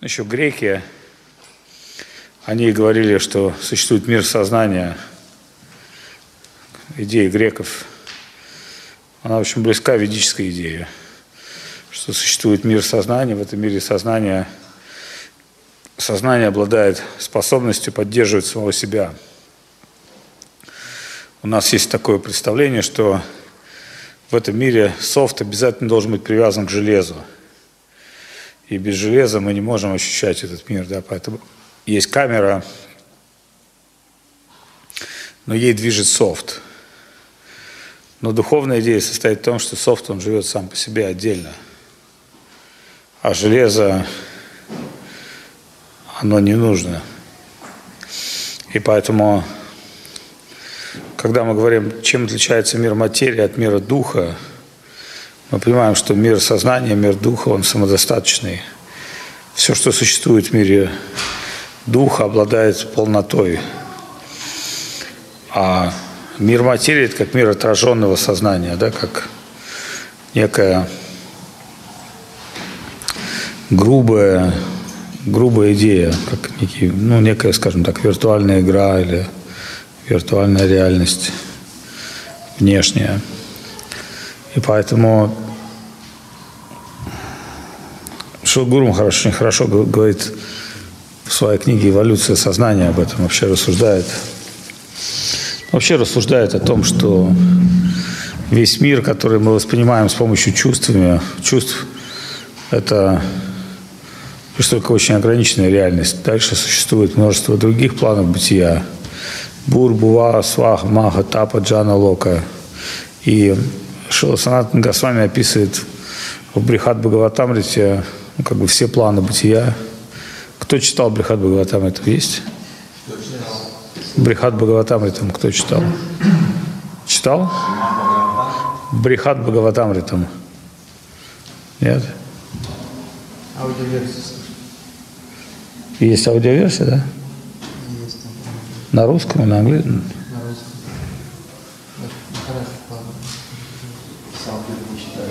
Еще греки, они говорили, что существует мир сознания. Идея греков, она очень близка ведической идее, что существует мир сознания, в этом мире сознания сознание обладает способностью поддерживать самого себя. У нас есть такое представление, что в этом мире софт обязательно должен быть привязан к железу. И без железа мы не можем ощущать этот мир, да, поэтому есть камера, но ей движет софт. Но духовная идея состоит в том, что софт, он живет сам по себе отдельно. А железо, оно не нужно. И поэтому, когда мы говорим, чем отличается мир материи от мира духа, мы понимаем, что мир сознания, мир духа, он самодостаточный. Все, что существует в мире духа, обладает полнотой. А мир материи – это как мир отраженного сознания, да, как некая грубая, грубая идея, как некий, ну, некая, скажем так, виртуальная игра или виртуальная реальность внешняя. И поэтому Шилгуру хорошо, очень говорит в своей книге «Эволюция сознания» об этом, вообще рассуждает. Вообще рассуждает о том, что весь мир, который мы воспринимаем с помощью чувствами, чувств, это лишь только очень ограниченная реальность. Дальше существует множество других планов бытия. Бур, Бува, Свах, Маха, Тапа, Джана, Лока. И Шиласанат Госвами описывает в Брихат Бхагаватамрите ну, как бы все планы бытия. Кто читал Брихат Бхагаватамритам? Есть? Брихат Бхагаватамритам кто читал? Читал? Брихат Бхагаватамритам. Нет? Аудиоверсия Есть аудиоверсия, да? есть На русском, на английском? на русском. Хорошо, ладно. Сам ты не читаю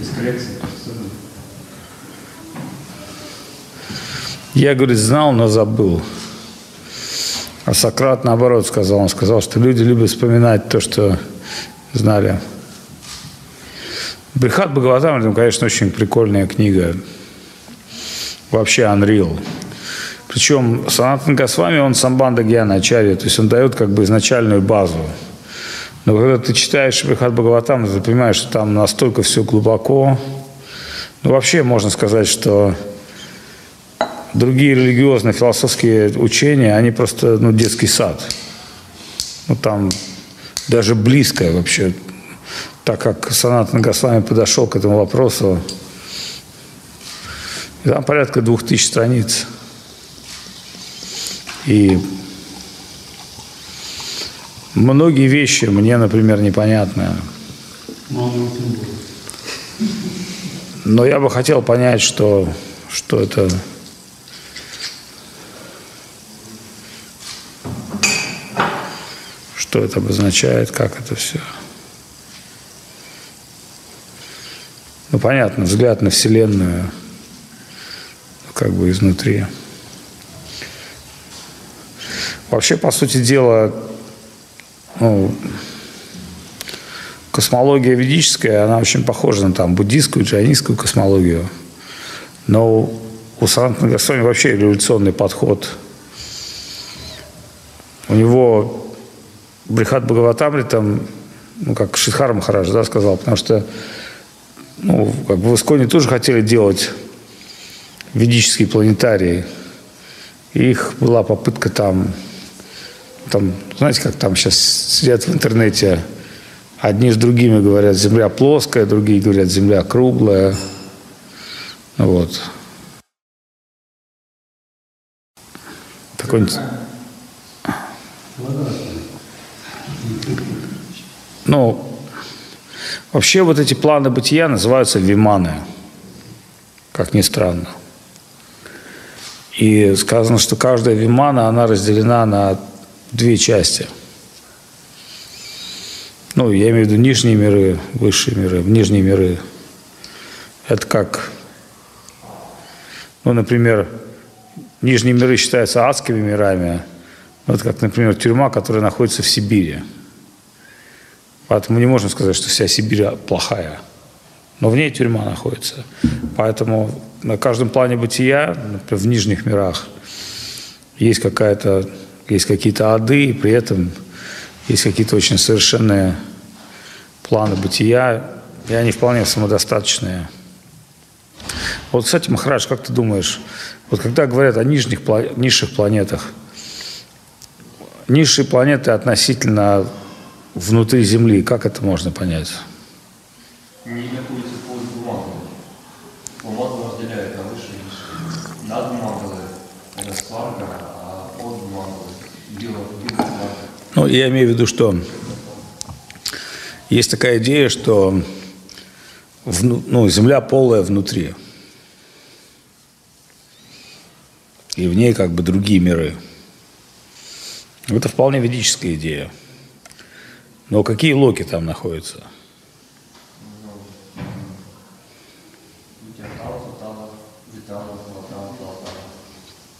Из коллекции. Я, говорит, знал, но забыл. А Сократ, наоборот, сказал. Он сказал, что люди любят вспоминать то, что знали. Брихат Бхагаватам, конечно, очень прикольная книга. Вообще Unreal. Причем Санатан Госвами, он самбанда гьяна ачарья, то есть он дает как бы изначальную базу. Но когда ты читаешь Брихат Бхагаватам, ты понимаешь, что там настолько все глубоко. Ну, вообще можно сказать, что другие религиозно-философские учения, они просто ну, детский сад. Ну, там даже близко вообще, так как Санат Нагасвами подошел к этому вопросу, там порядка двух тысяч страниц. И многие вещи мне, например, непонятны. Но я бы хотел понять, что, что это что это обозначает, как это все. Ну, понятно, взгляд на Вселенную как бы изнутри. Вообще, по сути дела, ну, космология ведическая, она очень похожа на там, буддийскую, джайнистскую космологию. Но у Санатана Госвами вообще революционный подход. У него Брихат Бхагаватамри там, ну, как Шидхар Махарадж, да, сказал, потому что, ну, как бы в Исконе тоже хотели делать ведические планетарии. Их была попытка там, там, знаете, как там сейчас сидят в интернете, одни с другими говорят, земля плоская, другие говорят, земля круглая. Вот. Такой... Ну, вообще вот эти планы бытия называются виманы, как ни странно. И сказано, что каждая вимана, она разделена на две части. Ну, я имею в виду нижние миры, высшие миры. Нижние миры – это как Ну, например, нижние миры считаются адскими мирами. Вот как, например, тюрьма, которая находится в Сибири. Поэтому не можем сказать, что вся Сибирь плохая. Но в ней тюрьма находится. Поэтому на каждом плане бытия, например, в нижних мирах, есть какая-то, есть какие-то ады, и при этом есть какие-то очень совершенные планы бытия, и они вполне самодостаточные. Вот, кстати, Махарадж, как ты думаешь, вот когда говорят о нижних, низших планетах, низшие планеты относительно внутри Земли, как это можно понять? Не находится под бумагой. Бумагу разделяет на высшие и низшие. Над бумагой это сварга, а под бумагой био, Ну, я имею в виду, что есть такая идея, что ну, Земля полая внутри. И в ней как бы другие миры. Это вполне ведическая идея. Но какие локи там находятся?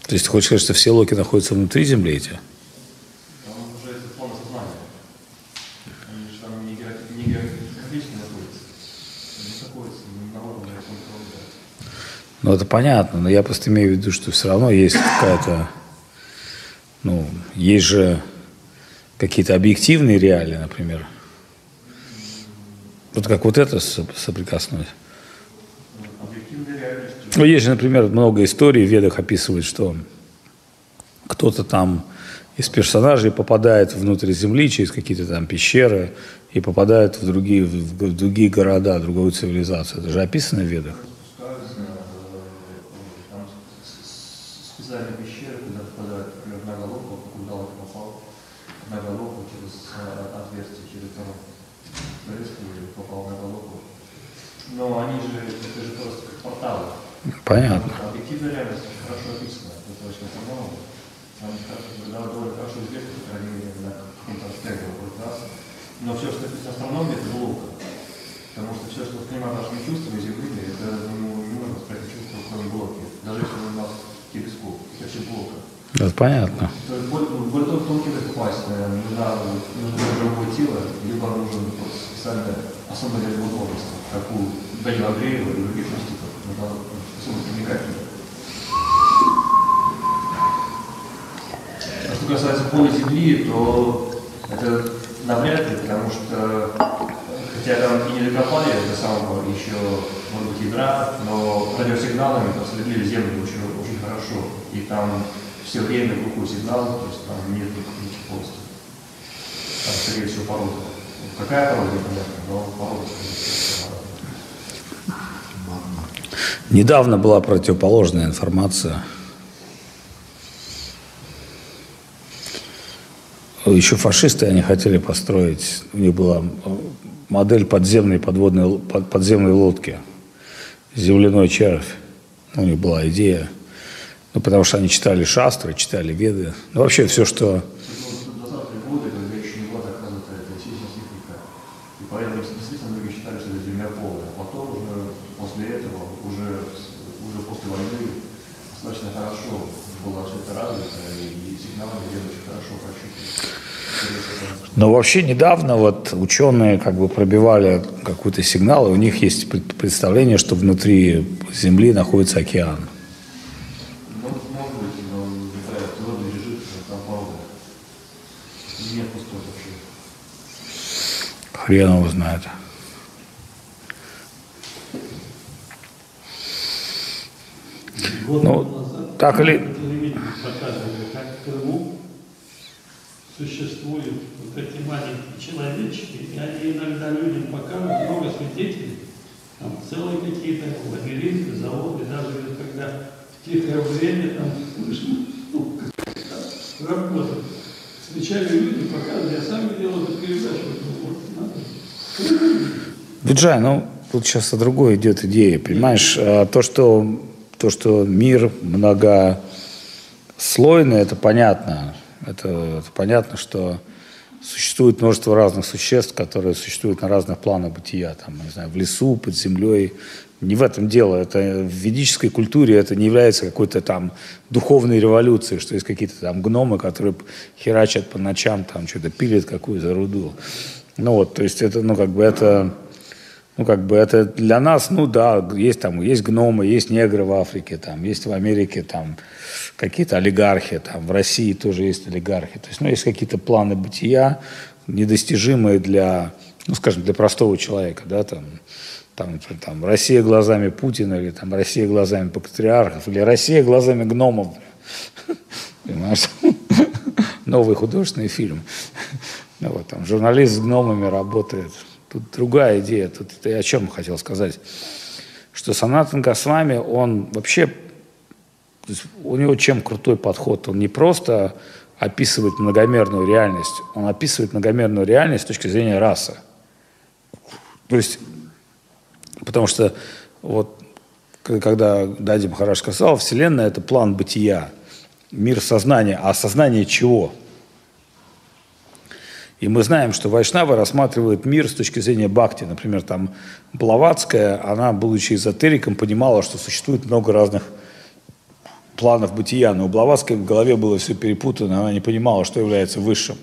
То есть ты хочешь сказать, что все локи находятся внутри Земли эти? Ну, это понятно, но я просто имею в виду, что все равно есть какая-то, ну, есть же какие-то объективные реалии, например. Вот как вот это соприкоснулось. Ну, есть же, например, много историй в ведах описывают, что кто-то там из персонажей попадает внутрь Земли через какие-то там пещеры и попадает в другие, в другие города, другую цивилизацию. Это же описано в ведах. специальные пещеры, куда попадают, например, на головку, куда он попал, на головку через отверстие, через там нарезку или попал на головку. Но они же, это же просто как порталы. Понятно. Объективная реальность хорошо описана, это очень по-моему. Они довольно хорошо известны, по крайней мере, на каком-то расстоянии вокруг нас. Но все, что написано астрономия, это ловко. Потому что все, что воспринимает нашими чувствами земными, это ну, не можно воспринять чувства, кроме блоки. Даже если у нас телескоп, это все плохо. Это понятно. То есть более, более того, тонкий попасть, нужна, нужно другое тело, либо нужен специально особая как у Данила Андреева и других мистиков. Нужно А что касается поля Земли, то это навряд ли, потому что хотя там и не докопали до самого еще, может быть, ядра, но радиосигналами проследили Землю очень хорошо, и там все время глухой сигнал, то есть там нет никаких полностью. Там, скорее всего, порода. Какая порода, непонятно, но порода, Недавно была противоположная информация. Еще фашисты они хотели построить, у них была модель подземной подводной подземной лодки, земляной червь. У них была идея – ну, потому что они читали шастры, читали веды. Ну, вообще все, что... годы, когда еще не была доказана эта техника. И поэтому действительно многие считали, что это земля полная. А потом уже после этого, уже, уже после войны, достаточно хорошо было все это развито, и сигналы где очень хорошо прочитаны. Но вообще недавно вот ученые как бы пробивали какой-то сигнал, и у них есть представление, что внутри Земли находится океан. Хрен его знает. Ну, так или вот эти маленькие человечки, и они иногда людям показывают много свидетелей, там целые какие-то лабиринты, заводы, даже когда в тихое время там слышно, ну, работа. Встречали люди, показывали, я сам видел эту передачу, вот, Биджай, ну, тут сейчас о другой идет идея, понимаешь? А, то, что, то, что мир многослойный, это понятно. Это, это понятно, что существует множество разных существ, которые существуют на разных планах бытия, там, не знаю, в лесу, под землей. Не в этом дело. Это в ведической культуре это не является какой-то там духовной революцией, что есть какие-то там гномы, которые херачат по ночам, там что-то пилят какую-то руду. Ну вот, то есть это, ну как бы это, ну как бы это для нас, ну да, есть там, есть гномы, есть негры в Африке, там, есть в Америке там какие-то олигархи, там в России тоже есть олигархи. То есть, ну, есть какие-то планы бытия, недостижимые для, ну, скажем, для простого человека, да, там, там, там Россия глазами Путина, или там Россия глазами патриархов, или Россия глазами гномов. Понимаешь? Новый художественный фильм. Ну, вот, там, журналист с гномами работает. Тут другая идея. Тут я о чем хотел сказать. Что Санатан Госвами, он вообще у него чем крутой подход? Он не просто описывает многомерную реальность, он описывает многомерную реальность с точки зрения расы. То есть, потому что вот когда Дадим Хараш сказал, Вселенная – это план бытия, мир сознания. А сознание чего? И мы знаем, что Вайшнава рассматривает мир с точки зрения бхакти. Например, там Блаватская, она, будучи эзотериком, понимала, что существует много разных планов бытия, но у Блаватской в голове было все перепутано, она не понимала, что является высшим.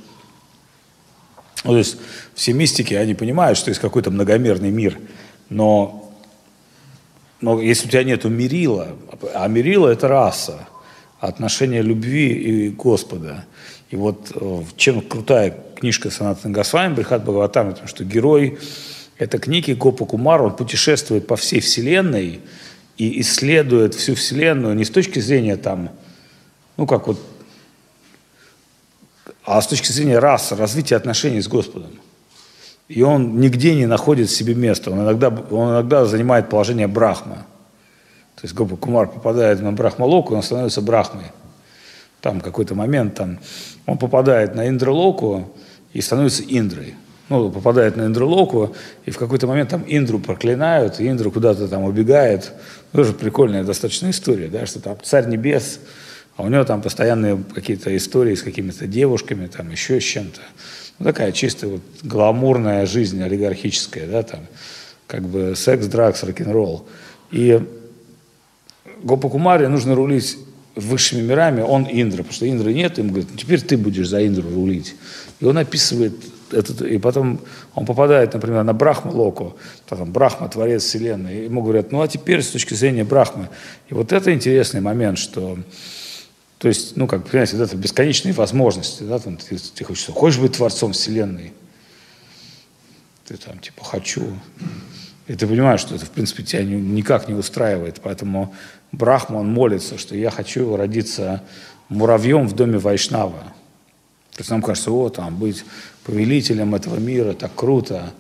Ну, то есть все мистики, они понимают, что есть какой-то многомерный мир, но, но если у тебя нет мерила, а мерила – это раса, отношение любви и Господа. И вот э, чем крутая книжка Санатана Госвами, Брихат Бхагаватам, потому что герой этой книги Гопа Кумар, он путешествует по всей вселенной, и исследует всю Вселенную не с точки зрения там, ну как вот, а с точки зрения расы, развития отношений с Господом. И он нигде не находит себе места. Он иногда, он иногда занимает положение Брахма. То есть Гопа Кумар попадает на Брахмалоку, он становится Брахмой. Там какой-то момент, там, он попадает на Индралоку и становится Индрой ну, попадает на Индрулоку, и в какой-то момент там Индру проклинают, и Индра куда-то там убегает. Тоже прикольная достаточно история, да, что там царь небес, а у него там постоянные какие-то истории с какими-то девушками, там еще с чем-то. Ну, такая чисто вот гламурная жизнь олигархическая, да, там, как бы секс, дракс, рок-н-ролл. И Гопакумаре нужно рулить высшими мирами, он Индра, потому что Индры нет, ему говорят, ну, теперь ты будешь за Индру рулить. И он описывает этот, и потом он попадает, например, на Брахма Локу, там Брахма, Творец Вселенной, и ему говорят, ну а теперь с точки зрения Брахмы. И вот это интересный момент, что, то есть, ну как, понимаете, это бесконечные возможности, да, там, ты, ты хочешь, хочешь быть Творцом Вселенной? Ты там, типа, хочу. И ты понимаешь, что это, в принципе, тебя никак не устраивает, поэтому Брахма, он молится, что я хочу родиться муравьем в доме Вайшнава. То есть нам кажется, о, там, быть повелителем этого мира, так круто.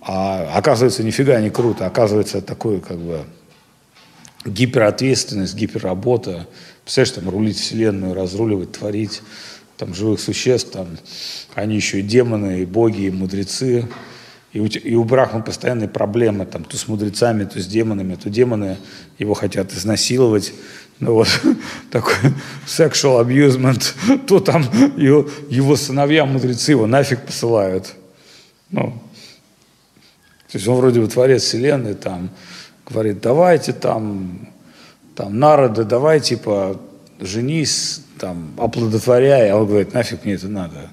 А оказывается, нифига не круто. Оказывается, такой, как бы, гиперответственность, гиперработа. Представляешь, там, рулить вселенную, разруливать, творить, там, живых существ, там, они еще и демоны, и боги, и мудрецы. И у, и у Брахмы постоянные проблемы, там, то с мудрецами, то с демонами, то демоны его хотят изнасиловать, ну вот, такой sexual abusement, то там его, его сыновья, мудрецы его нафиг посылают. Ну, то есть он вроде бы творец вселенной, там, говорит, давайте там, там, народы, давай, типа, женись, там, оплодотворяй, а он говорит, нафиг мне это надо.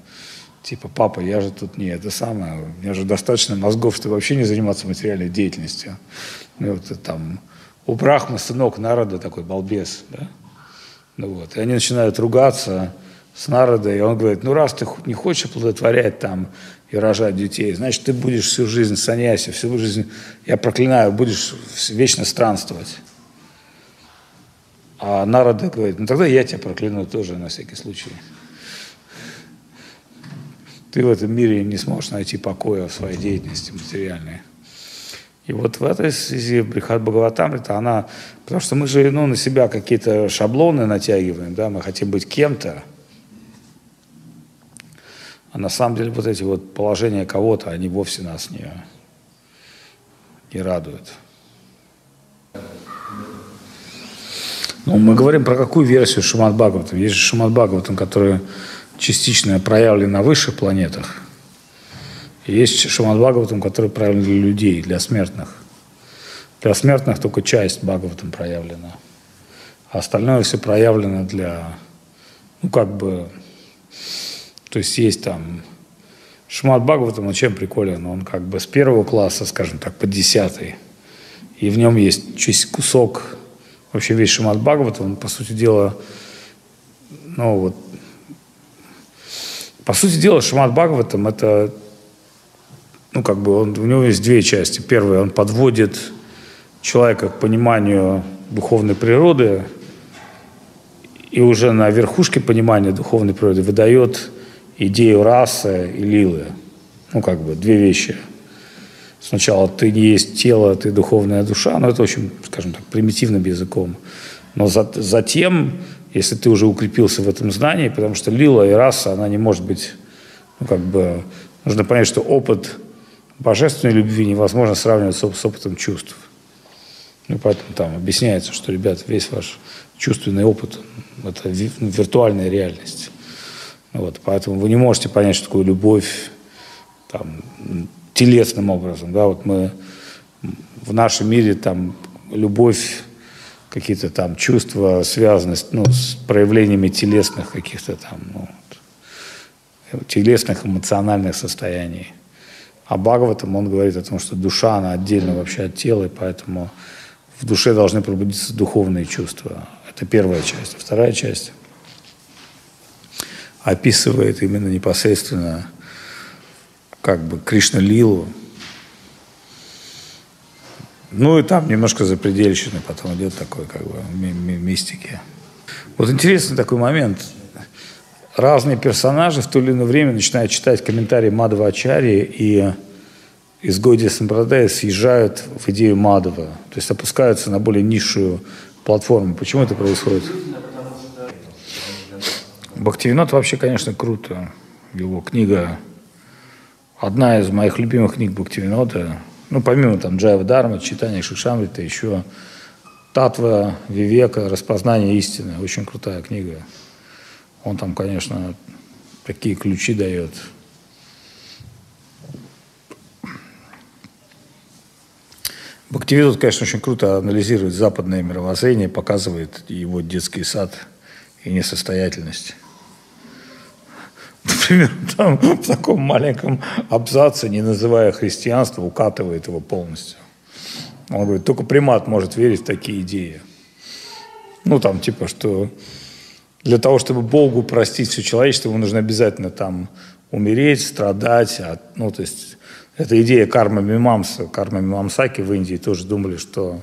Типа, папа, я же тут не это самое, у меня же достаточно мозгов, чтобы вообще не заниматься материальной деятельностью. Ну, вот, там, у Брахмы сынок народа такой балбес, да? Ну вот, и они начинают ругаться с народа, и он говорит, ну раз ты не хочешь оплодотворять там и рожать детей, значит, ты будешь всю жизнь саняси, всю жизнь, я проклинаю, будешь вечно странствовать. А народа говорит, ну тогда я тебя прокляну тоже на всякий случай. Ты в этом мире не сможешь найти покоя в своей деятельности материальной. И вот в этой связи Брихат Бхагаватамрита, она, потому что мы же ну, на себя какие-то шаблоны натягиваем, да, мы хотим быть кем-то, а на самом деле вот эти вот положения кого-то, они вовсе нас не, не радуют. Ну, мы говорим про какую версию Шимат Бхагаватам? Есть же Шимат Бхагаватам, который частично проявлен на высших планетах. И есть Шимад Бхагаватам, который проявлен для людей, для смертных. Для смертных только часть Бхагаватам проявлена. А остальное все проявлено для, ну, как бы, то есть есть там Шмат Бхагаватам, он чем приколен? Он как бы с первого класса, скажем так, по десятый. И в нем есть чуть кусок, вообще весь Шимат Бхагаватам, он, по сути дела, ну вот, по сути дела, Шимат Бхагаватам это ну, как бы он, у него есть две части. Первая, он подводит человека к пониманию духовной природы и уже на верхушке понимания духовной природы выдает идею расы и лилы. Ну, как бы, две вещи. Сначала ты не есть тело, ты духовная душа, но это очень, скажем так, примитивным языком. Но за, затем, если ты уже укрепился в этом знании, потому что лила и раса, она не может быть, ну, как бы, нужно понять, что опыт божественной любви невозможно сравнивать с, с опытом чувств. Ну, поэтому там объясняется, что, ребят, весь ваш чувственный опыт – это виртуальная реальность. Вот, поэтому вы не можете понять, что такое любовь там, телесным образом. Да? Вот мы в нашем мире там любовь, какие-то там чувства связаны ну, с проявлениями телесных каких-то там, ну, телесных эмоциональных состояний. А Бхагаватам, он говорит о том, что душа, она отдельно вообще от тела, и поэтому в душе должны пробудиться духовные чувства. Это первая часть. Вторая часть описывает именно непосредственно как бы Кришна Лилу. Ну и там немножко запредельщины потом идет такой как бы мистики. Вот интересный такой момент разные персонажи в то или иное время начинают читать комментарии Мадова Ачари и из Гойди Сампрадая съезжают в идею Мадова, то есть опускаются на более низшую платформу. Почему это происходит? Бхактивинод вообще, конечно, круто. Его книга, одна из моих любимых книг Бхактивинода, ну, помимо там Джайва Дарма, читания Шишамрита, еще Татва, Вивека, Распознание истины. Очень крутая книга. Он там, конечно, такие ключи дает. Бхактивидут, конечно, очень круто анализирует западное мировоззрение, показывает его детский сад и несостоятельность. Например, там в таком маленьком абзаце, не называя христианство, укатывает его полностью. Он говорит, только примат может верить в такие идеи. Ну, там, типа, что для того, чтобы Богу простить все человечество, ему нужно обязательно там умереть, страдать. А, ну, то есть это идея карма Мимамса. Карма Мимамсаки в Индии тоже думали, что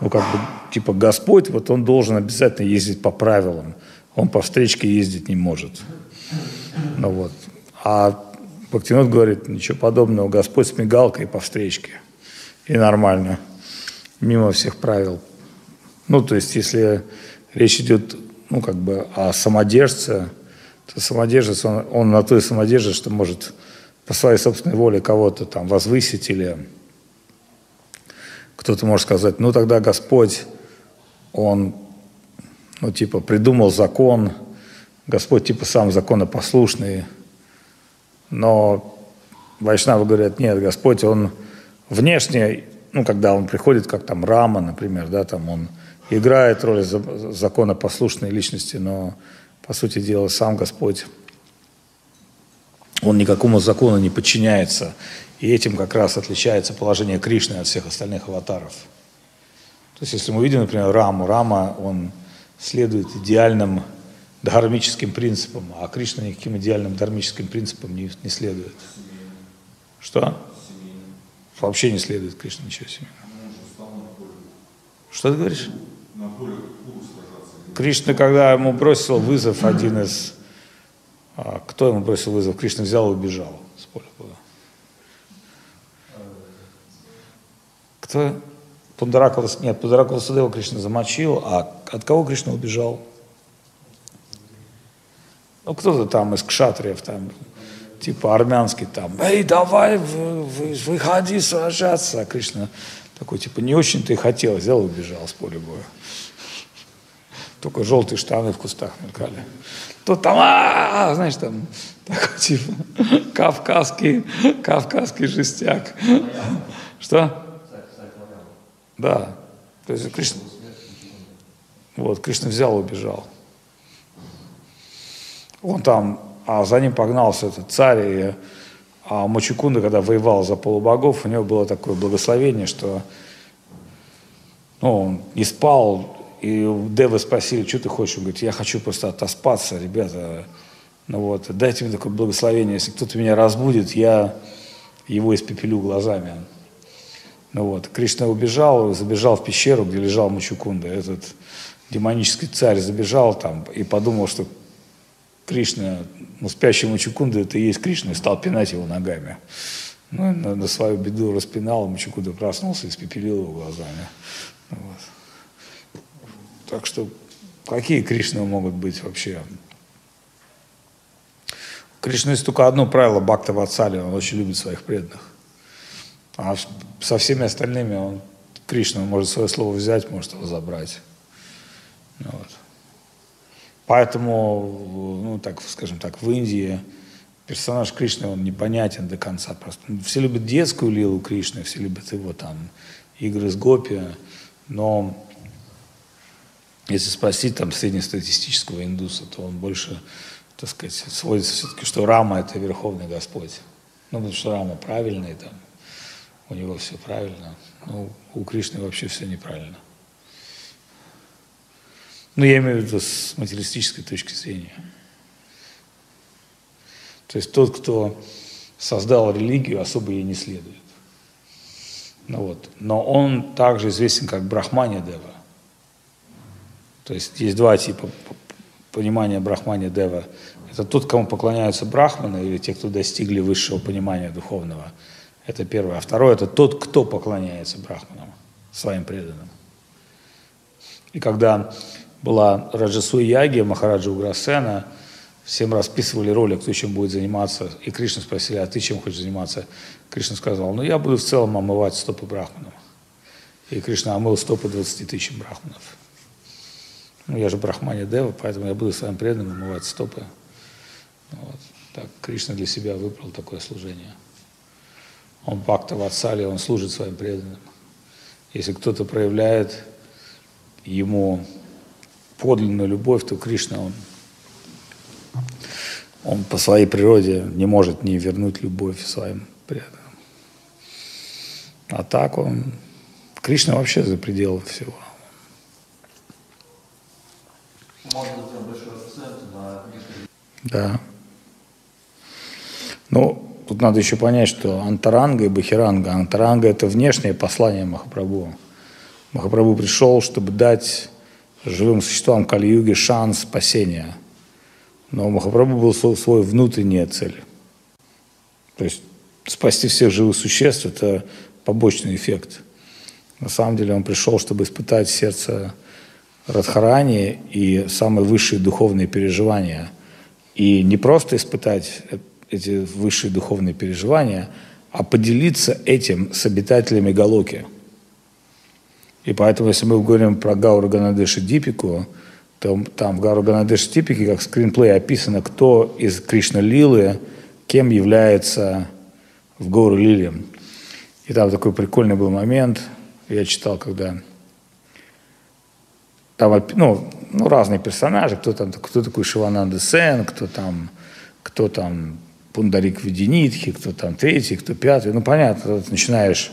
ну, как бы, типа, Господь, вот он должен обязательно ездить по правилам. Он по встречке ездить не может. Ну вот. А Бхактинот говорит, ничего подобного, Господь с мигалкой по встречке. И нормально. Мимо всех правил. Ну, то есть, если речь идет ну, как бы, а самодержца, то самодержец, он, он на той самодержец, что может по своей собственной воле кого-то там возвысить или кто-то может сказать, ну тогда Господь, он, ну типа придумал закон, Господь типа сам законопослушный, но Вайшнавы говорят, нет, Господь, он внешне, ну когда он приходит, как там Рама, например, да, там он играет роль законопослушной личности, но, по сути дела, сам Господь, он никакому закону не подчиняется. И этим как раз отличается положение Кришны от всех остальных аватаров. То есть, если мы видим, например, Раму, Рама, он следует идеальным дхармическим принципам, а Кришна никаким идеальным дхармическим принципам не, не следует. Что? Вообще не следует Кришна ничего себе. Что ты говоришь? на поле Кришна, когда ему бросил вызов один из... А, кто ему бросил вызов? Кришна взял и убежал с поля боя. Кто? Пундаракала, нет, Пундаракала Садева Кришна замочил, а от кого Кришна убежал? Ну, кто-то там из кшатриев, там, типа армянский, там, эй, давай, выходи сражаться. А Кришна такой, типа, не очень-то и хотел, взял и убежал с поля боя. только желтые штаны в кустах мелькали. То там, а, знаешь, там такой типа кавказский, кавказский жестяк. Что? Да. То есть Кришна, вот, Кришна взял и убежал. Он там, а за ним погнался этот царь, и а Мочекунда, когда воевал за полубогов, у него было такое благословение, что ну, он не спал, и Девы спросили, что ты хочешь? Он говорит, я хочу просто отоспаться, ребята. Ну вот, дайте мне такое благословение, если кто-то меня разбудит, я его испепелю глазами. Ну вот, Кришна убежал, забежал в пещеру, где лежал Мачукунда. Этот демонический царь забежал там и подумал, что Кришна, ну, спящий Мачукунда, это и есть Кришна, и стал пинать его ногами. Ну, на, на свою беду распинал, Мачукунда проснулся и испепелил его глазами. Вот. Так что какие Кришны могут быть вообще? Кришна есть только одно правило Бхакта Ватсали, он очень любит своих преданных. А со всеми остальными он, Кришна может свое слово взять, может его забрать. Вот. Поэтому, ну, так, скажем так, в Индии персонаж Кришны, он непонятен до конца просто. Все любят детскую лилу Кришны, все любят его там игры с гопи, но если спросить там среднестатистического индуса, то он больше, так сказать, сводится все-таки, что Рама – это Верховный Господь. Ну, потому что Рама правильный, там, у него все правильно. Ну, у Кришны вообще все неправильно. Ну, я имею в виду с материалистической точки зрения. То есть тот, кто создал религию, особо ей не следует. Ну вот. Но он также известен как Брахмания Дева. То есть есть два типа понимания Брахмания Дева. Это тот, кому поклоняются брахманы, или те, кто достигли высшего понимания духовного. Это первое. А второе – это тот, кто поклоняется брахманам, своим преданным. И когда была Раджасу Яги, Махараджа Уграсена, всем расписывали роли, кто чем будет заниматься. И Кришна спросили, а ты чем хочешь заниматься? Кришна сказал, ну я буду в целом омывать стопы брахманов. И Кришна омыл стопы 20 тысяч брахманов. Ну я же брахмани дева, поэтому я буду своим преданным омывать стопы. Вот. Так Кришна для себя выбрал такое служение. Он бхакта ватсали, он служит своим преданным. Если кто-то проявляет ему подлинную любовь, то Кришна, он, он по своей природе не может не вернуть любовь своим преданным. А так он, Кришна вообще за пределы всего. Да. Ну, тут надо еще понять, что антаранга и бахиранга. Антаранга – это внешнее послание Махапрабху. Махапрабху пришел, чтобы дать живым существам Кали-юги шанс спасения. Но у Махапрабху был свой внутренняя цель. То есть спасти всех живых существ – это побочный эффект. На самом деле он пришел, чтобы испытать сердце Радхарани и самые высшие духовные переживания. И не просто испытать эти высшие духовные переживания, а поделиться этим с обитателями Галоки – и поэтому, если мы говорим про Гауру Ганадеши Дипику, то там в Гауру Ганадеши Дипике, как скринплей, описано, кто из Кришна Лилы, кем является в Гауру Лиле. И там такой прикольный был момент, я читал, когда там ну, ну, разные персонажи, кто там, кто такой Шивананда Сен, кто там, кто там Пундарик Веденитхи, кто там третий, кто пятый. Ну, понятно, начинаешь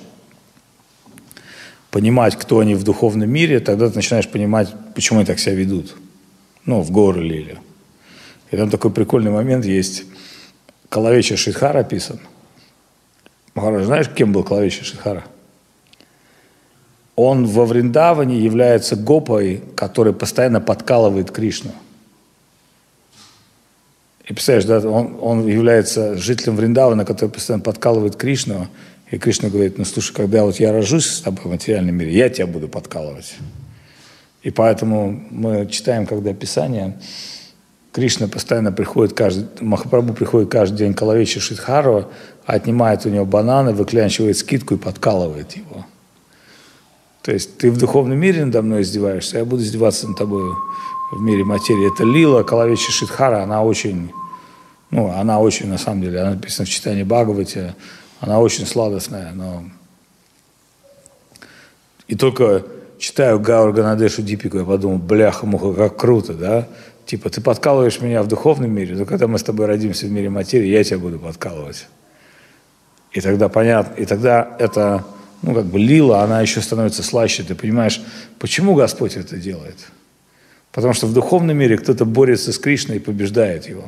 понимать, кто они в духовном мире, тогда ты начинаешь понимать, почему они так себя ведут. Ну, в горы лили. И там такой прикольный момент есть. Калавеча Шидхара описан. Махарадж, знаешь, кем был Калавеча Шидхара? Он во Вриндаване является гопой, который постоянно подкалывает Кришну. И представляешь, да, он, он является жителем Вриндавана, который постоянно подкалывает Кришну, и Кришна говорит, ну слушай, когда вот я рожусь с тобой в материальном мире, я тебя буду подкалывать. И поэтому мы читаем, когда Писание, Кришна постоянно приходит каждый, Махапрабху приходит каждый день к Лавечи Шидхару, отнимает у него бананы, выклянчивает скидку и подкалывает его. То есть ты в духовном мире надо мной издеваешься, я буду издеваться над тобой в мире материи. Это Лила, Калавичи Шидхара, она очень, ну, она очень, на самом деле, она написана в читании Бхагавати, она очень сладостная, но... И только читаю Гаур Ганадешу Дипику, я подумал, бляха-муха, как круто, да? Типа, ты подкалываешь меня в духовном мире, но когда мы с тобой родимся в мире материи, я тебя буду подкалывать. И тогда понятно, и тогда это ну, как бы лила, она еще становится слаще. Ты понимаешь, почему Господь это делает? Потому что в духовном мире кто-то борется с Кришной и побеждает его.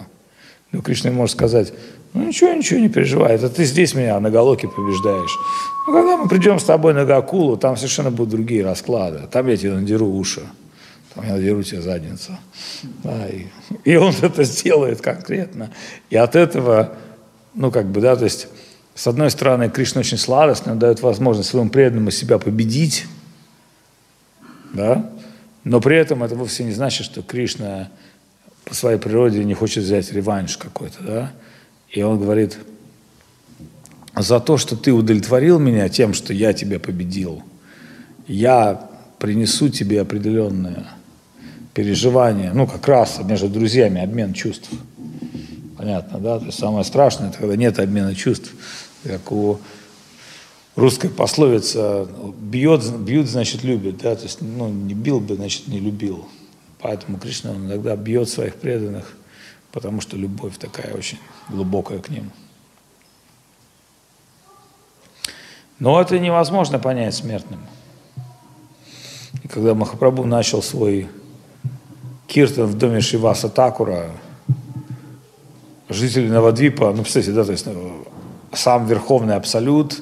Ну, Кришна может сказать, ну ничего, ничего не переживай, это ты здесь меня на Галоке побеждаешь. Ну, когда мы придем с тобой на Гакулу, там совершенно будут другие расклады. Там я тебе надеру уши, там я надеру тебе задницу. Да, и, и он это сделает конкретно. И от этого, ну, как бы, да, то есть с одной стороны, Кришна очень сладостный, он дает возможность своему преданному себя победить, да? но при этом это вовсе не значит, что Кришна по своей природе не хочет взять реванш какой-то. Да? И он говорит, за то, что ты удовлетворил меня тем, что я тебя победил, я принесу тебе определенное переживание, ну, как раз между друзьями обмен чувств. Понятно, да? То есть самое страшное, это когда нет обмена чувств как у русской пословица бьет, бьют, значит, любит, да, то есть, ну, не бил бы, значит, не любил. Поэтому Кришна иногда бьет своих преданных, потому что любовь такая очень глубокая к ним. Но это невозможно понять смертным. И когда Махапрабху начал свой киртан в доме Шиваса Такура, жители Навадвипа, ну, представьте, да, то есть ну, сам Верховный Абсолют,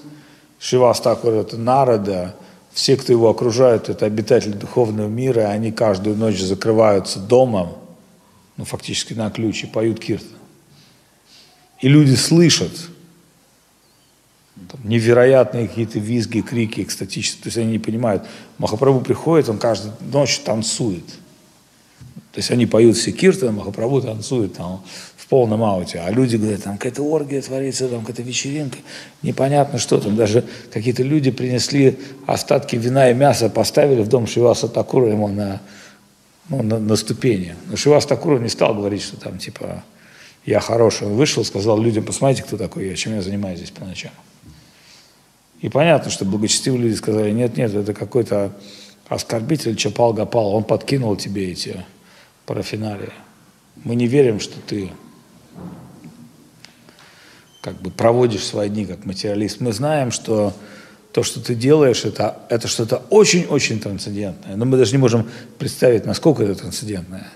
Шивас Такур – это народа, все, кто его окружают, это обитатели духовного мира, и они каждую ночь закрываются домом, ну, фактически на ключ, поют киртан. И люди слышат там, невероятные какие-то визги, крики, экстатические, то есть они не понимают. Махапрабху приходит, он каждую ночь танцует. То есть они поют все киртаны, Махапрабху танцует там в полном ауте. А люди говорят, там какая-то оргия творится, там какая-то вечеринка, непонятно что там. Даже какие-то люди принесли остатки вина и мяса, поставили в дом Шиваса Такура ему на, ну, на, на ступени. Но Шивас Такура не стал говорить, что там типа я хороший. Он вышел, сказал людям, посмотрите, кто такой я, чем я занимаюсь здесь по ночам. И понятно, что благочестивые люди сказали, нет, нет, это какой-то оскорбитель Чапал Гапал, он подкинул тебе эти парафинарии. Мы не верим, что ты как бы проводишь свои дни как материалист. Мы знаем, что то, что ты делаешь, это, это что-то очень-очень трансцендентное. Но мы даже не можем представить, насколько это трансцендентное.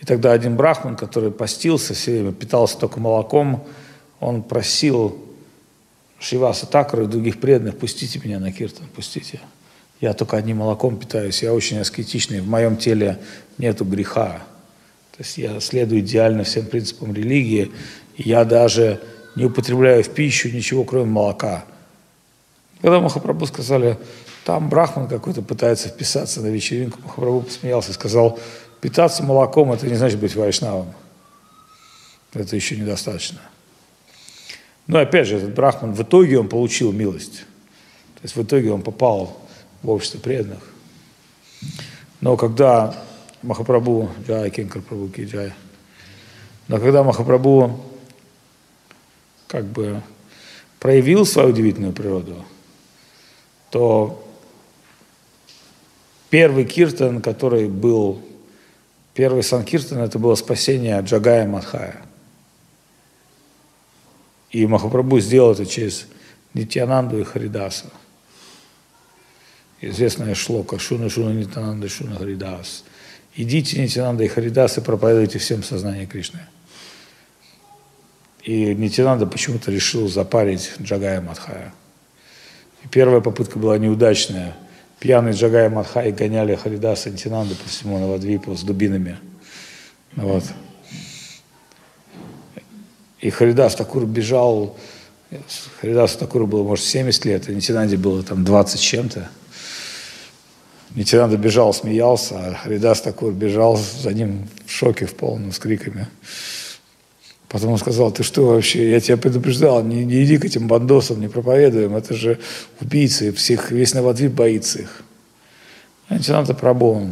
И тогда один брахман, который постился, все время питался только молоком, он просил Шиваса Такара и других преданных, пустите меня на киртан, пустите. Я только одним молоком питаюсь, я очень аскетичный, в моем теле нету греха. То есть я следую идеально всем принципам религии, и я даже не употребляю в пищу ничего, кроме молока. Когда Махапрабху сказали, там брахман какой-то пытается вписаться на вечеринку, Махапрабху посмеялся и сказал, питаться молоком – это не значит быть вайшнавом. Это еще недостаточно. Но опять же, этот брахман, в итоге он получил милость. То есть в итоге он попал в общество преданных. Но когда Махапрабху, Джай, Кенкар Прабху Джай, но когда Махапрабху как бы проявил свою удивительную природу, то первый киртан, который был, первый санкиртан, это было спасение Джагая Мадхая. И Махапрабху сделал это через Нитянанду и Харидаса. Известная шлока Шуна Шуна Нитянанда Шуна Харидас. Идите, Нитянанда и Харидас, и проповедуйте всем сознание Кришны. И Нитинанда почему-то решил запарить Джагая Мадхая. Первая попытка была неудачная. Пьяный Джагая Мадхай гоняли Харидаса Нитинанду по всему Навадвипу с дубинами. Вот. И Харидас Такур бежал, Харидасу Такуру было, может, 70 лет, а Нитинанде было там 20 чем-то. Нитинанда бежал, смеялся, а Харидас Такур бежал за ним в шоке, в полном, с криками. Потом он сказал, ты что вообще, я тебя предупреждал, не, не иди к этим бандосам, не проповедуем, это же убийцы, всех, весь Новодвип боится их. Нитянанда Прабhu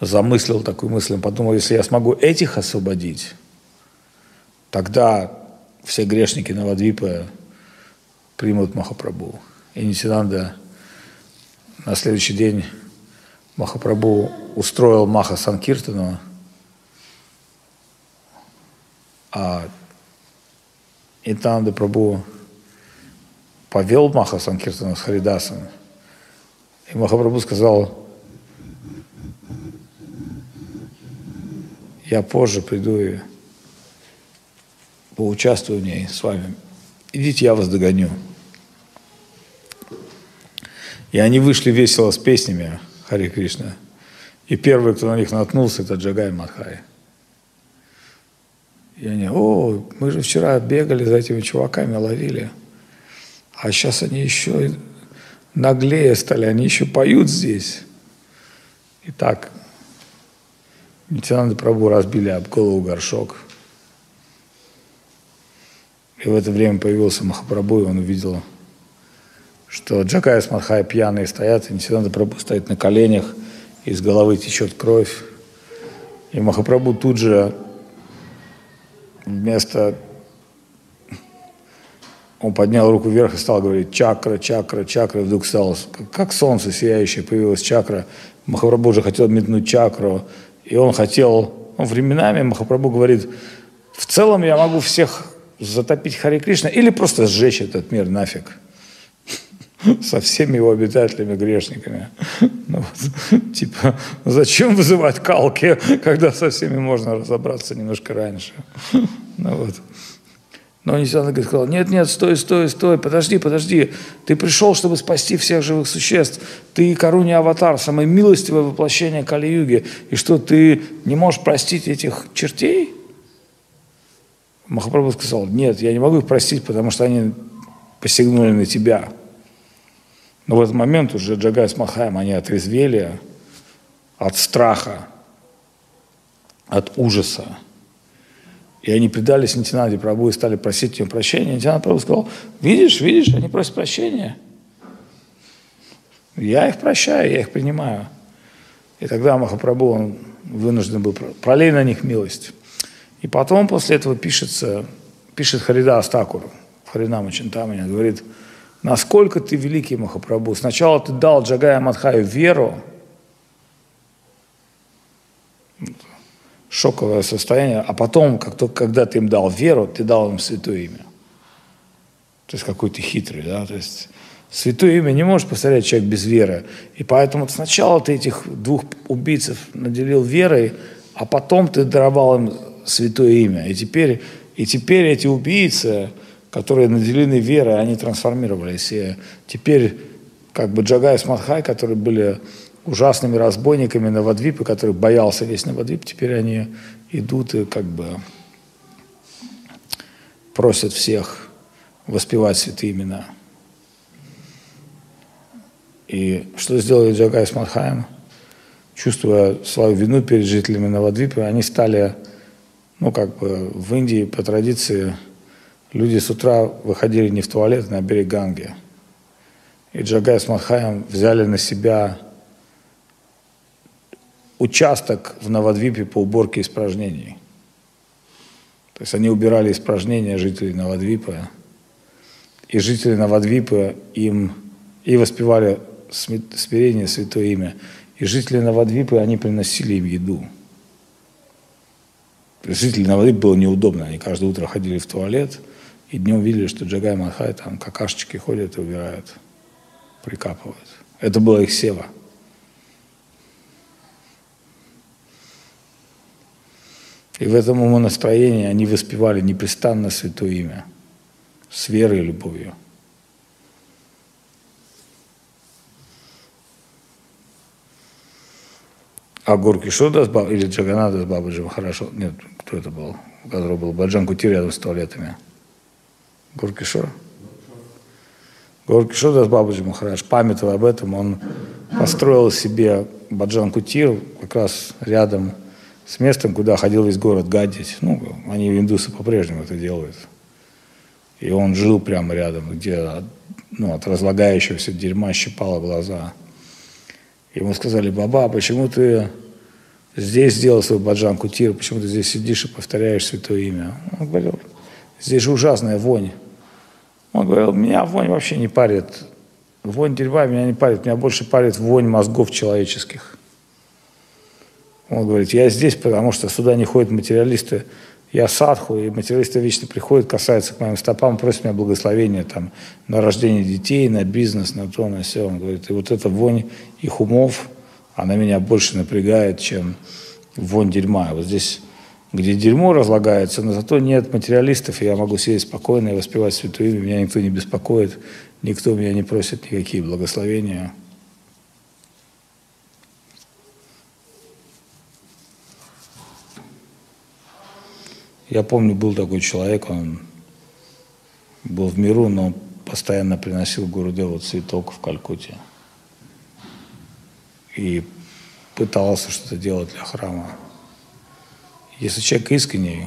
замыслил такую мысль, подумал, если я смогу этих освободить, тогда все грешники Навадвипа примут Махапрабху. И Нитянанда на следующий день Махапрабху устроил Маха Санкиртану, а Нитянанда Прабху повел Маха Санкиртану с Харидасом. И Махапрабху сказал, я позже приду и поучаствую в ней с вами. Идите, я вас догоню. И они вышли весело с песнями Хари Кришна. И первый, кто на них наткнулся, это Джагай Мадхай. И они, о, мы же вчера бегали за этими чуваками, ловили. А сейчас они еще наглее стали, они еще поют здесь. И так, Нитянанда Прабу разбили об голову горшок. И в это время появился Махапрабху, и он увидел, что Джакая с Мадхай пьяные стоят, и Нитянанда Прабу стоит на коленях, из головы течет кровь. И Махапрабху тут же вместо... Он поднял руку вверх и стал говорить чакра, чакра, чакра. И вдруг стало, как солнце сияющее, появилась чакра. Махапрабху уже хотел метнуть чакру, и он хотел, ну, временами Махапрабху говорит, в целом я могу всех затопить Хари Кришна или просто сжечь этот мир нафиг со всеми его обитателями грешниками. Ну, вот, типа, зачем вызывать калки, когда со всеми можно разобраться немножко раньше? Ну, вот. Но Нитянанда сказал, нет, нет, стой, стой, стой, подожди, подожди. Ты пришел, чтобы спасти всех живых существ. Ты Каруни Аватар, самое милостивое воплощение Кали-юги. И что, ты не можешь простить этих чертей? Махапрабху сказал, нет, я не могу их простить, потому что они посягнули на тебя. Но в этот момент уже Джагай с Махаем, они отрезвели от страха, от ужаса. И они предались Нитинанде Прабу и стали просить у него прощения. Нитинанда Прабу сказал, видишь, видишь, они просят прощения. Я их прощаю, я их принимаю. И тогда Махапрабху, он вынужден был пролей на них милость. И потом после этого пишется, пишет Харида Астакур Харинаму Чинтамане, говорит, насколько ты великий Махапрабху. Сначала ты дал Джагая Мадхаю веру, шоковое состояние, а потом, как только, когда ты им дал веру, ты дал им святое имя. То есть какой то хитрый, да, то есть святое имя не может поставлять человек без веры. И поэтому сначала ты этих двух убийцев наделил верой, а потом ты даровал им святое имя. И теперь, и теперь эти убийцы, которые наделены верой, они трансформировались. И теперь как бы Джагай и Смадхай, которые были ужасными разбойниками Новодвипа, которых боялся весь Новодвип, теперь они идут и как бы просят всех воспевать святые имена. И что сделали Джагай с Мадхаем? Чувствуя свою вину перед жителями Новодвипа, они стали, ну как бы в Индии по традиции, люди с утра выходили не в туалет, на берег Ганги. И Джагай с Мадхаем взяли на себя участок в Новодвипе по уборке испражнений. То есть они убирали испражнения жителей Новодвипа, и жители Новодвипа им и воспевали смирение, святое имя. И жители Новодвипа, они приносили им еду. Жители Новодвипа было неудобно. Они каждое утро ходили в туалет, и днем видели, что Джагай Махай там какашечки ходят и убирают, прикапывают. Это было их сева. И в этом умонастроении они воспевали непрестанно святое имя, с верой и любовью. А Горки Шода или Джаганада с Бабаджи хорошо. Нет, кто это был? У которого был Баджан Кути рядом с туалетами. Горки Шор? Горки Шода с Бабаджи Махараш, памятуя об этом, он построил себе Баджан Кутир как раз рядом с местом, куда ходил весь город гадить. Ну, они, индусы, по-прежнему это делают. И он жил прямо рядом, где ну, от разлагающегося дерьма щипало глаза. Ему сказали, баба, почему ты здесь сделал свой баджан кутир, почему ты здесь сидишь и повторяешь святое имя? Он говорил, здесь же ужасная вонь. Он говорил, меня вонь вообще не парит. Вонь дерьма меня не парит, меня больше парит вонь мозгов человеческих. Он говорит, я здесь, потому что сюда не ходят материалисты. Я садху, и материалисты вечно приходят, касаются к моим стопам, просят меня благословения там, на рождение детей, на бизнес, на то, на все. Он говорит, и вот эта вонь их умов, она меня больше напрягает, чем вонь дерьма. Вот здесь, где дерьмо разлагается, но зато нет материалистов, и я могу сидеть спокойно и воспевать святое имя, меня никто не беспокоит, никто меня не просит никакие благословения. Я помню, был такой человек, он был в миру, но постоянно приносил Гурудеву цветок в Калькутте. И пытался что-то делать для храма. Если человек искренний,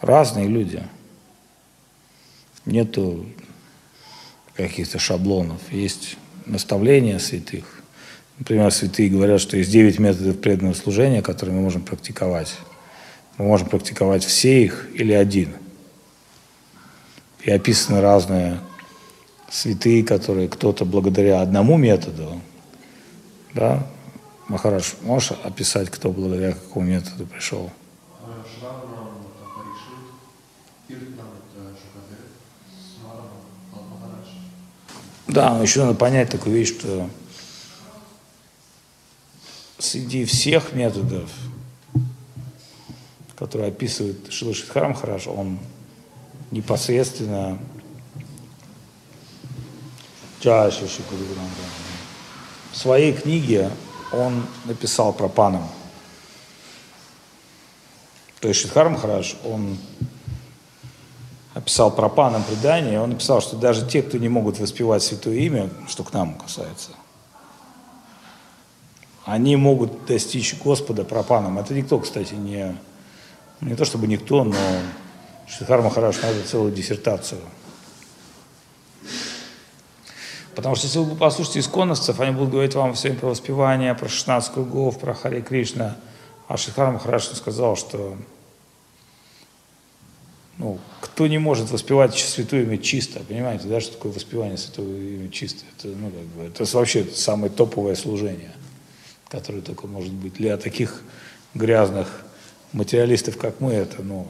разные люди. Нету каких-то шаблонов. Есть наставления святых. Например, святые говорят, что есть девять методов преданного служения, которые мы можем практиковать. Мы можем практиковать все их или один. И описаны разные святые, которые кто-то благодаря одному методу, да, Махараш, можешь описать, кто благодаря какому методу пришел? Да, но еще надо понять такую вещь, что среди всех методов, которые описывает Шилашидхарам хорошо, он непосредственно чаще в своей книге он написал про Панам. То есть Шидхар Махарадж, он описал про панам предание, он написал, что даже те, кто не могут воспевать святое имя, что к нам касается, они могут достичь Господа пропаном. Это никто, кстати, не, не то чтобы никто, но Шрихар Махараш на целую диссертацию. Потому что если вы послушаете исконновцев, они будут говорить вам все про воспевание, про 16 кругов, про Хари Кришна. А Шрихар Махараш сказал, что ну, кто не может воспевать святое имя чисто, понимаете, да, что такое воспевание святого имя чисто? Это, ну, как бы, это вообще самое топовое служение, которое только может быть. Для таких грязных материалистов, как мы, это, ну,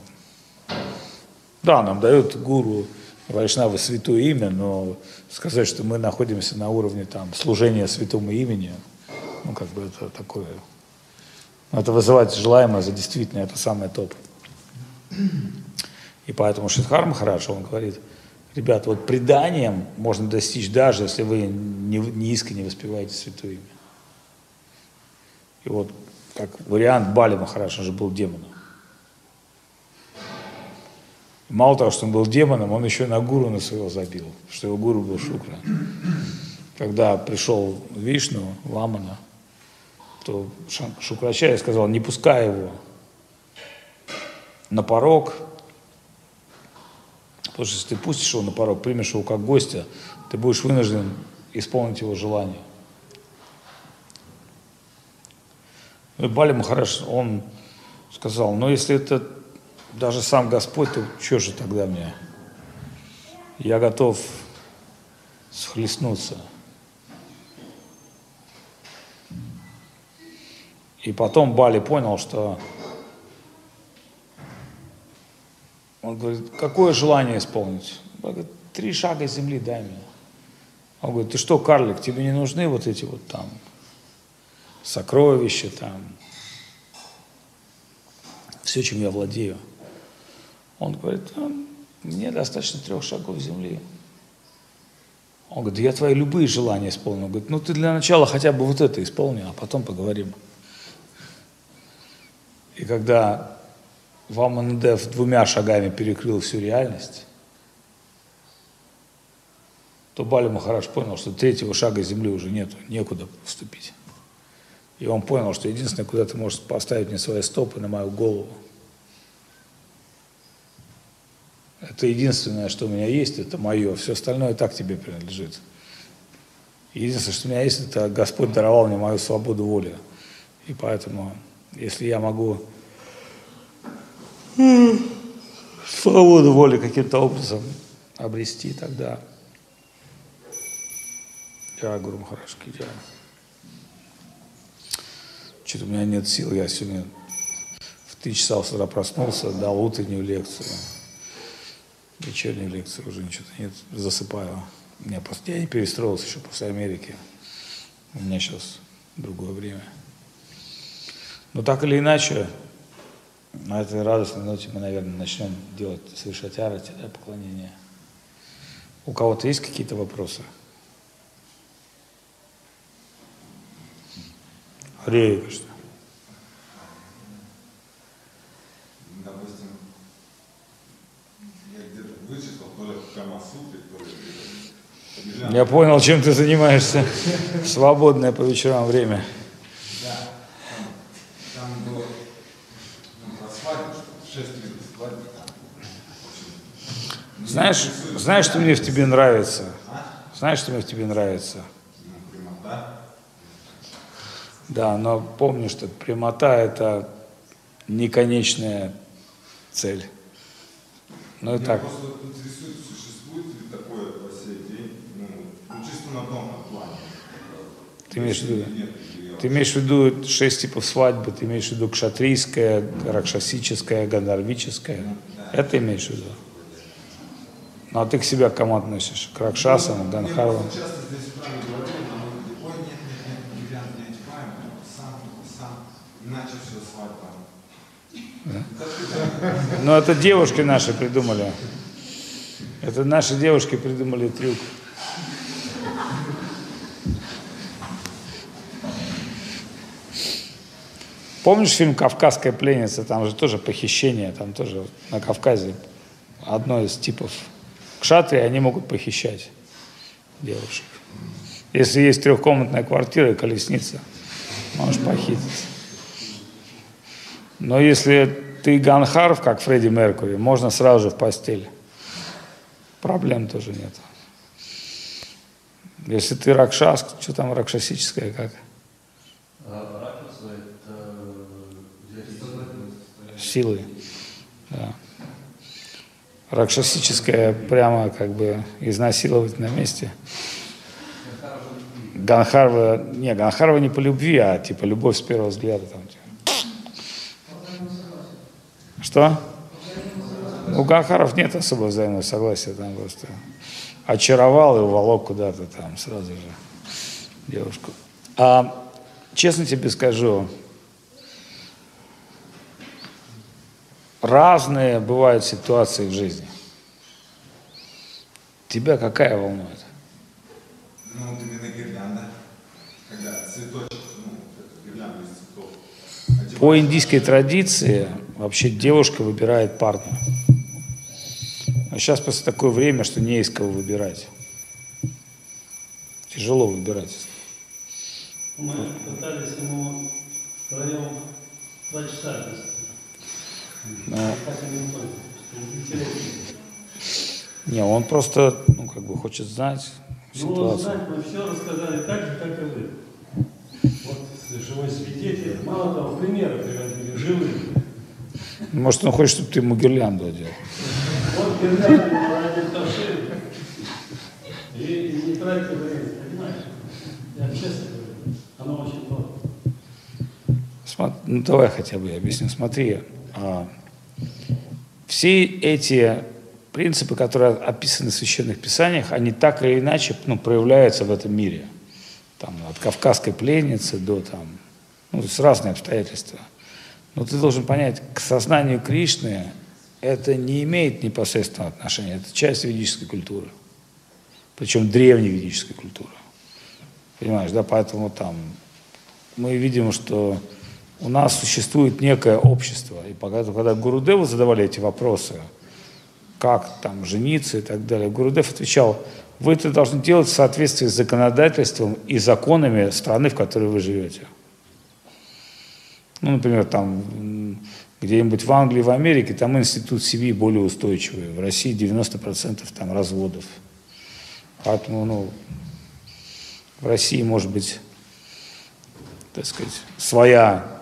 да, нам дают гуру Вайшнавы святое имя, но сказать, что мы находимся на уровне там служения святому имени, ну, как бы это такое, это вызывать желаемое за действительно, это самое топ. И поэтому Шидхар Махарадж, он говорит, ребят, вот преданием можно достичь даже, если вы не, не искренне воспеваете Святое Имя. И вот как вариант Бали Махарадж, он же был демоном. Мало того, что он был демоном, он еще на гуру на своего забил, что его гуру был Шукра. Когда пришел Вишну, Ламана, то Шукрачаря сказал, не пускай его на порог, Потому что если ты пустишь его на порог, примешь его как гостя, ты будешь вынужден исполнить его желание. И Бали Махараш, он сказал, ну если это даже сам Господь, то что же тогда мне? Я готов схлестнуться. И потом Бали понял, что Он говорит, какое желание исполнить? Он говорит, три шага земли дай мне. Он говорит, ты что, карлик, тебе не нужны вот эти вот там сокровища, там, все, чем я владею. Он говорит, а, мне достаточно трех шагов земли. Он говорит, я твои любые желания исполню. Он говорит, ну ты для начала хотя бы вот это исполни, а потом поговорим. И когда Вамандев двумя шагами перекрыл всю реальность, то Бали Махараш понял, что третьего шага земли уже нету, некуда вступить. И он понял, что единственное, куда ты можешь поставить мне свои стопы, на мою голову. Это единственное, что у меня есть, это мое. Все остальное так тебе принадлежит. Единственное, что у меня есть, это Господь даровал мне мою свободу воли. И поэтому, если я могу свободу воли каким-то образом обрести, тогда я Гуру Махараш Кидя. Что-то у меня нет сил, я сегодня в три часа с утра проснулся, дал утреннюю лекцию, вечернюю лекцию, уже ничего нет, засыпаю. Меня просто, я не перестроился еще после Америки. У меня сейчас другое время. Но так или иначе, на этой радостной ноте мы, наверное, начнем делать, совершать арати, да, поклонение. У кого-то есть какие-то вопросы? Харе Кришна. Допустим, я где-то вычитал, то ли в Камасутре, то ли где-то. Я понял, чем ты занимаешься. Свободное по вечерам время. Ну. Знаешь, знаешь, что мне в тебе нравится? Знаешь, что мне в тебе нравится? Ну. Да, но помни, что прямота – это не конечная цель. Ну и так. просто вот интересует, существует ли такое по сей день, ну, ну чисто на том плане. Ты имеешь в виду? Ты имеешь в виду шесть типов свадьбы, ты имеешь в виду кшатрийская, ракшасическая, гандарвическая. Это имеешь в виду? Ну а ты к себе к кому относишь? К ракшасам, ганхарвам? Но сам, иначе все свадьба. Ну это девушки наши придумали. Это наши девушки придумали трюк. Помнишь фильм «Кавказская пленница»? Там же тоже похищение, там тоже на Кавказе одно из типов кшатрии, они могут похищать девушек. Если есть трехкомнатная квартира и колесница, можешь похитить. Но если ты ганхарв, как Фредди Меркури, можно сразу же в постель. Проблем тоже нет. Если ты ракшас, что там ракшасическое, как? А Ракуса – это взять Силы. Да. Ракшасическое прямо как бы изнасиловать на месте. Ганхарва, не, Ганхарва не по любви, а типа любовь с первого взгляда. Там. Что? У Ганхаров нет особо взаимного согласия, там просто очаровал и уволок куда-то там сразу же девушку. А, честно тебе скажу, разные бывают ситуации в жизни. Тебя какая волнует? Ну, вот именно гирлянда, когда цветочек, ну, гирлянда из цветов. одеваешь. По индийской традиции вообще девушка выбирает партнера. А сейчас просто такое время, что не из кого выбирать. Тяжело выбирать. Мы пытались ему втроем два часа объяснить. Но, не он просто, ну, как бы хочет знать Ну, ситуацию. знать, мы все рассказали так же, как и вы. Вот живой свидетель. Мало того, примеры приводили живые. Может, он хочет, чтобы ты ему гирлянду одел. Вот гирлянду шею. И, не тратьте время, понимаешь? Я честно говорю, оно очень много. Смо- Ну, давай хотя бы я объясню. Смотри, все эти принципы, которые описаны в священных писаниях, они так или иначе ну, проявляются в этом мире. Там, от кавказской пленницы до там, ну, есть разные обстоятельства. Но ты должен понять, к сознанию Кришны это не имеет непосредственного отношения, это часть ведической культуры. Причем древней ведической культуры. Понимаешь, да, поэтому там мы видим, что у нас существует некое общество. И пока, когда Гурудеву задавали эти вопросы, как там жениться и так далее, Гурудев отвечал, вы это должны делать в соответствии с законодательством и законами страны, в которой вы живете. Ну, например, там где-нибудь в Англии, в Америке, там институт семьи более устойчивый. В России 90% там разводов. Поэтому, ну, в России может быть, так сказать, своя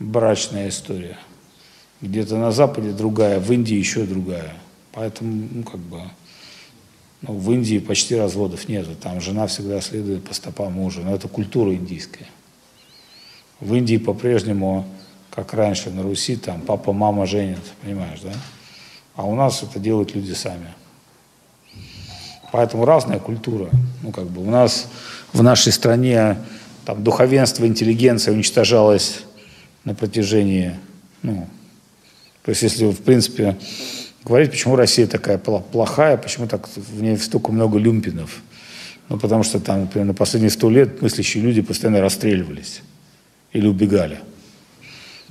брачная история. Где-то на Западе другая, в Индии еще другая. Поэтому, ну, как бы, ну, в Индии почти разводов нет. Там жена всегда следует по стопам мужа. Но это культура индийская. В Индии по-прежнему, как раньше на Руси, там папа, мама женят, понимаешь, да? А у нас это делают люди сами. Поэтому разная культура. Ну, как бы у нас в нашей стране там духовенство, интеллигенция уничтожалось на протяжении, ну, то есть если, в принципе, говорить, почему Россия такая плохая, почему так в ней столько много люмпинов. Ну, потому что там, например, на последние сто лет мыслящие люди постоянно расстреливались или убегали.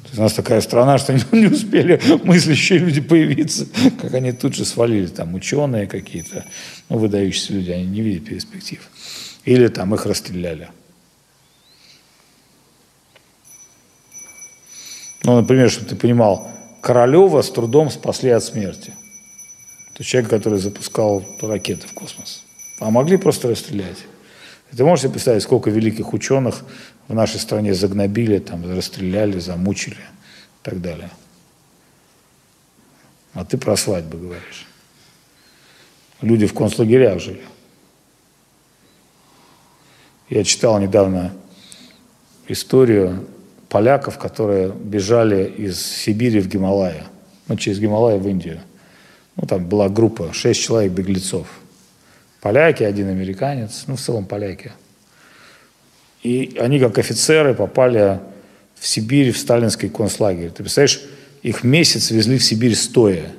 То есть у нас такая страна, что не успели мыслящие люди появиться, как они тут же свалили, там ученые какие-то, ну, выдающиеся люди, они не видят перспектив. Или там их расстреляли. Ну, например, чтобы ты понимал, Королева с трудом спасли от смерти. Это человек, который запускал ракеты в космос. А могли просто расстрелять. Ты можешь себе представить, сколько великих ученых в нашей стране загнобили, там, расстреляли, замучили и так далее. А ты про свадьбы говоришь. Люди в концлагерях жили. Я читал недавно историю поляков, которые бежали из Сибири в Гималая, ну, через Гималай в Индию. Ну, там была группа, шесть человек беглецов. Поляки, один американец, ну, в целом поляки. И они, как офицеры, попали в Сибирь, в сталинский концлагерь. Ты представляешь, их месяц везли в Сибирь стоя.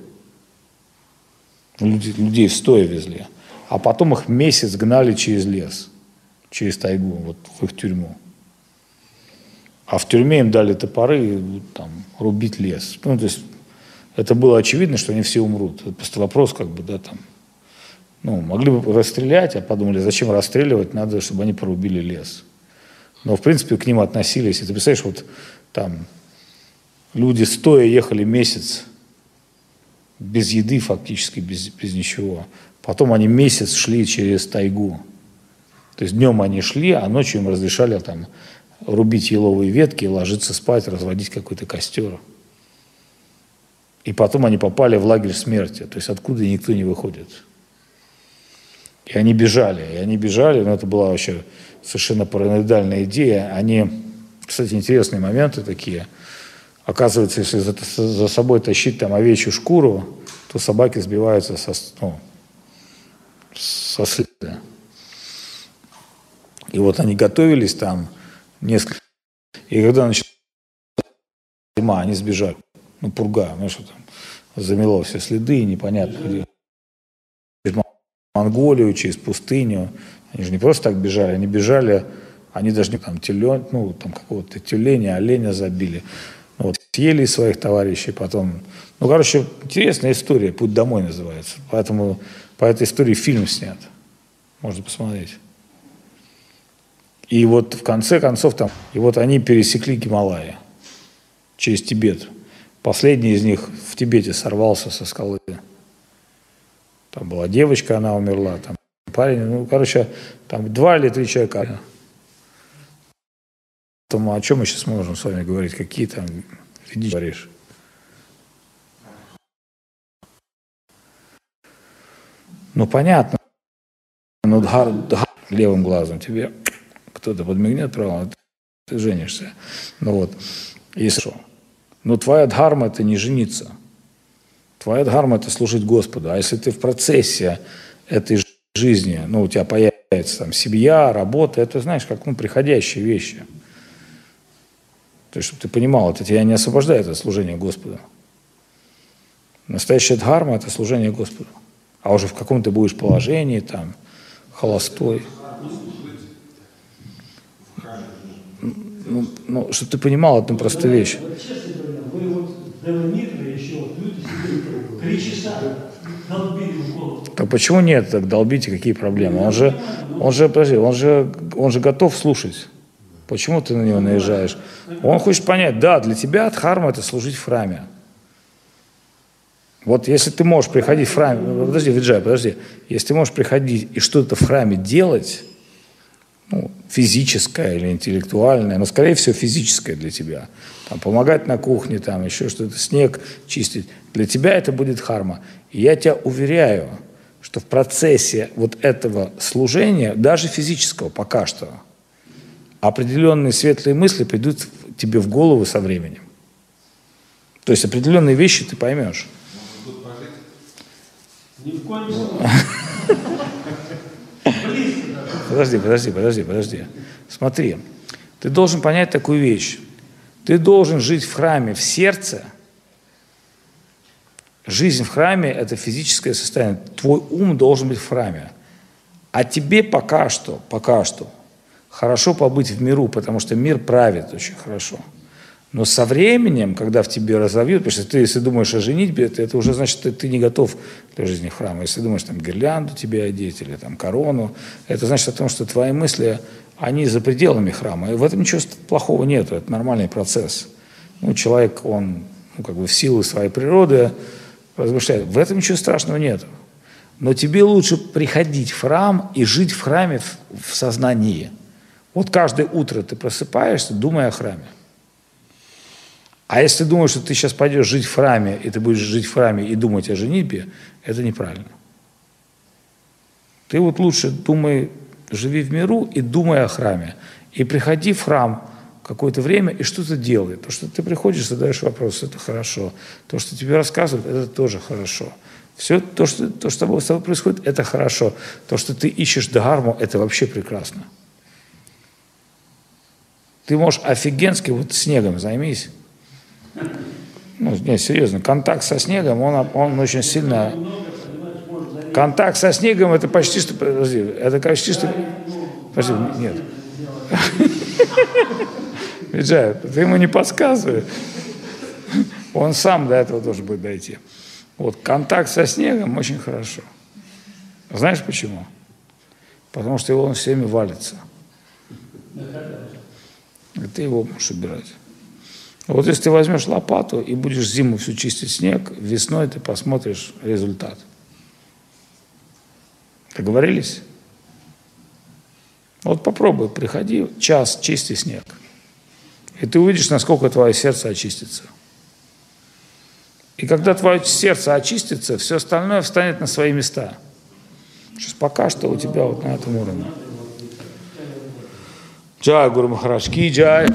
Люди, людей стоя везли. А потом их месяц гнали через лес, через тайгу, вот в их тюрьму. А в тюрьме им дали топоры и там, рубить лес. Ну, то есть это было очевидно, что они все умрут. Это просто вопрос, как бы, да, там. Ну, могли бы расстрелять, а подумали, зачем расстреливать, надо, чтобы они порубили лес. Но, в принципе, к ним относились. И ты представляешь, вот там люди стоя ехали месяц без еды фактически, без, без ничего. Потом они месяц шли через тайгу. То есть днем они шли, а ночью им разрешали там рубить еловые ветки, ложиться спать, разводить какой-то костер. И потом они попали в лагерь смерти, то есть откуда никто не выходит. И они бежали, и они бежали, но это была вообще совершенно параноидальная идея. Они, кстати, интересные моменты такие. Оказывается, если за, за собой тащить там овечью шкуру, то собаки сбиваются со, ну, со следа. И вот они готовились там несколько. И когда началась зима, они сбежали. Ну, пурга, ну что там, замело все следы, непонятно где. Через Монголию, через пустыню. Они же не просто так бежали, они бежали, они даже не там телен, ну, там какого-то тюленя, оленя забили. Ну, вот, съели своих товарищей потом. Ну, короче, интересная история, «Путь домой» называется. Поэтому по этой истории фильм снят. Можно посмотреть. И вот в конце концов там, и вот они пересекли Гималаи через Тибет. Последний из них в Тибете сорвался со скалы. Там была девочка, она умерла, там парень, ну, короче, там два или три человека. Поэтому о чем мы сейчас можем с вами говорить? Какие там иди говоришь? Ну, понятно. Ну, левым глазом тебе кто-то подмигнет правым, ты женишься. Ну вот, если что. Но твоя дхарма – это не жениться. Твоя дхарма – это служить Господу. А если ты в процессе этой жизни, ну, у тебя появится там семья, работа, это, знаешь, как, ну, приходящие вещи. То есть, чтобы ты понимал, это тебя не освобождает от служения Господу. Настоящая дхарма – это служение Господу. А уже в каком ты будешь положении, там, холостой. Ну, ну, чтобы ты понимал одну простую вещь. Так почему нет? Так долбите, какие проблемы? Он же, он же, подожди, он же, он же готов слушать. Почему ты на него наезжаешь? Он хочет понять, да, для тебя дхарма – это служить в храме. Вот если ты можешь приходить в храме, подожди, Виджай, подожди, если ты можешь приходить и что-то в храме делать, ну, физическое или интеллектуальное, но, скорее всего, физическое для тебя. Там, помогать на кухне, там, еще что-то, снег чистить. Для тебя это будет харма. И я тебя уверяю, что в процессе вот этого служения, даже физического пока что, определенные светлые мысли придут тебе в голову со временем. То есть определенные вещи ты поймешь. Ни в коем случае. Подожди, подожди, подожди, подожди. Смотри, ты должен понять такую вещь. Ты должен жить в храме в сердце. Жизнь в храме – это физическое состояние. Твой ум должен быть в храме. А тебе пока что, пока что, хорошо побыть в миру, потому что мир правит очень хорошо. Но со временем, когда в тебе разовьют, потому что ты, если думаешь о женитьбе, это, это уже значит, что ты не готов для жизни в храме. Если думаешь, там, гирлянду тебе одеть или там корону, это значит о том, что твои мысли, они за пределами храма. И в этом ничего плохого нет, это нормальный процесс. Ну, человек, он ну, как бы в силу своей природы размышляет. В этом ничего страшного нет. Но тебе лучше приходить в храм и жить в храме в, в сознании. Вот каждое утро ты просыпаешься, думая о храме. А если думаешь, что ты сейчас пойдешь жить в храме, и ты будешь жить в храме и думать о женитьбе, это неправильно. Ты вот лучше думай, живи в миру и думай о храме. И приходи в храм какое-то время и что-то делай. То, что ты приходишь, задаешь вопрос, это хорошо. То, что тебе рассказывают, это тоже хорошо. Все то, что, то, что с тобой происходит, это хорошо. То, что ты ищешь дхарму, это вообще прекрасно. Ты можешь офигенски вот снегом займись. Ну, нет, серьезно, контакт со снегом, он, он очень сильно... Контакт со снегом это почти что... Подожди, это почти что... Подожди, нет. Виджай, ты ему не подсказывай. Он сам до этого должен будет дойти. Вот контакт со снегом очень хорошо. Знаешь почему? Потому что его он все время валится. И ты его можешь убирать. Вот если ты возьмешь лопату и будешь зиму всю чистить снег, весной ты посмотришь результат. Договорились? Вот попробуй, приходи, час чисти снег. И ты увидишь, насколько твое сердце очистится. И когда твое сердце очистится, все остальное встанет на свои места. Сейчас пока что у тебя вот на этом уровне. Джай Гуру Махарадж, Ки Джай,